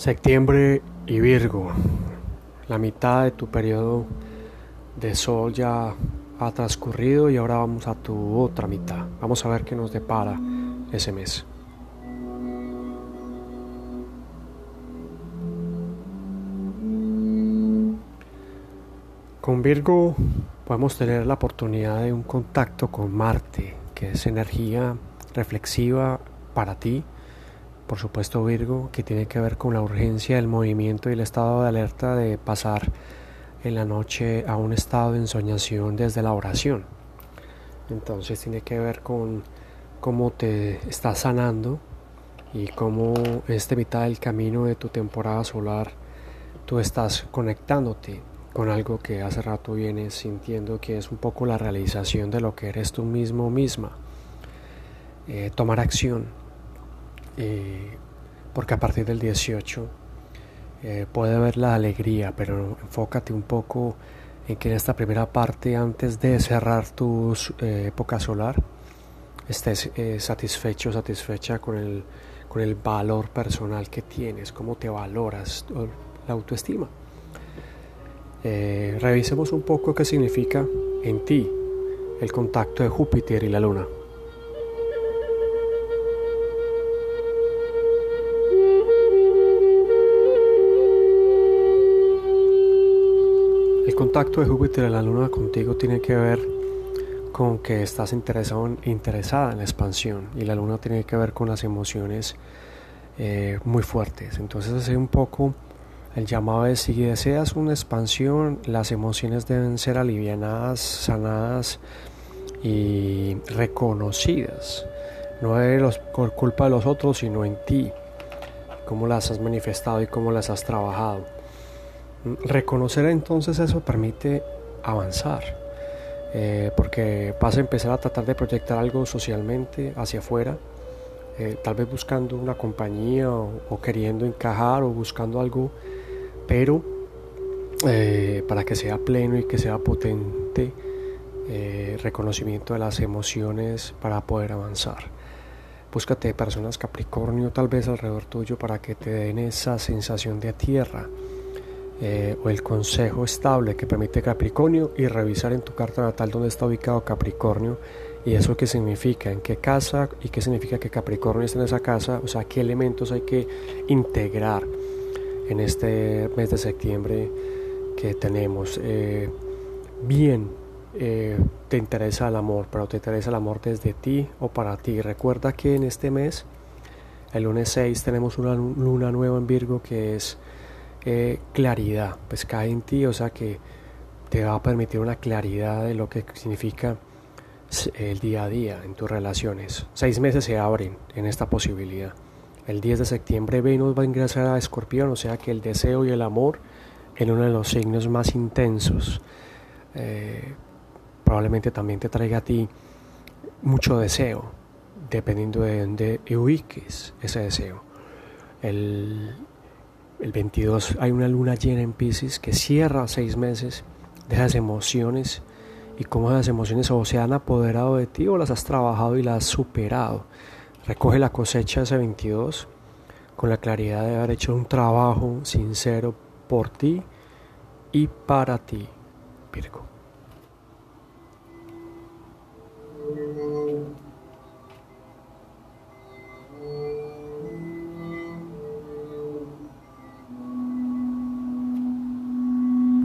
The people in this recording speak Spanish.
Septiembre y Virgo. La mitad de tu periodo de sol ya ha transcurrido y ahora vamos a tu otra mitad. Vamos a ver qué nos depara ese mes. Con Virgo podemos tener la oportunidad de un contacto con Marte, que es energía reflexiva para ti por supuesto Virgo, que tiene que ver con la urgencia del movimiento y el estado de alerta de pasar en la noche a un estado de ensoñación desde la oración. Entonces tiene que ver con cómo te estás sanando y cómo en esta mitad del camino de tu temporada solar tú estás conectándote con algo que hace rato vienes sintiendo que es un poco la realización de lo que eres tú mismo misma. Eh, tomar acción, eh, porque a partir del 18 eh, puede haber la alegría, pero enfócate un poco en que en esta primera parte, antes de cerrar tu eh, época solar, estés satisfecho, satisfecha con el, con el valor personal que tienes, cómo te valoras, la autoestima. revisemos un poco qué significa en ti el contacto de Júpiter y la Luna. Contacto de Júpiter en la Luna contigo tiene que ver con que estás interesado interesada en la expansión y la Luna tiene que ver con las emociones eh, muy fuertes. Entonces es un poco el llamado de si deseas una expansión, las emociones deben ser alivianadas, sanadas y reconocidas. No es por culpa de los otros, sino en ti, cómo las has manifestado y cómo las has trabajado. Reconocer entonces eso permite avanzar, eh, porque vas a empezar a tratar de proyectar algo socialmente hacia afuera, eh, tal vez buscando una compañía o, queriendo encajar o buscando algo, pero eh, para que sea pleno y que sea potente, reconocimiento de las emociones para poder avanzar. Búscate personas Capricornio tal vez alrededor tuyo para que te den esa sensación de tierra eh, o el consejo estable que permite Capricornio y revisar en tu carta natal dónde está ubicado Capricornio y eso qué significa, en qué casa y qué significa que Capricornio está en esa casa, o sea, qué elementos hay que integrar en este mes de septiembre que tenemos. Eh, bien, eh, te interesa el amor, pero te interesa el amor desde ti o para ti. Recuerda que en este mes, el lunes 6, tenemos una luna nueva en Virgo que es eh, claridad, pues cae en ti, o sea que te va a permitir una claridad de lo que significa el día a día en tus relaciones. Seis meses se abren en esta posibilidad. El 10 de septiembre Venus va a ingresar a Escorpión, o sea que el deseo y el amor en uno de los signos más intensos. Eh, probablemente también te traiga a ti mucho deseo, dependiendo de dónde ubiques ese deseo. El, el 22 hay una luna llena en Pisces que cierra seis meses de esas emociones y cómo esas emociones o se han apoderado de ti o las has trabajado y las has superado. Recoge la cosecha ese 22 con la claridad de haber hecho un trabajo sincero por ti y para ti, Virgo.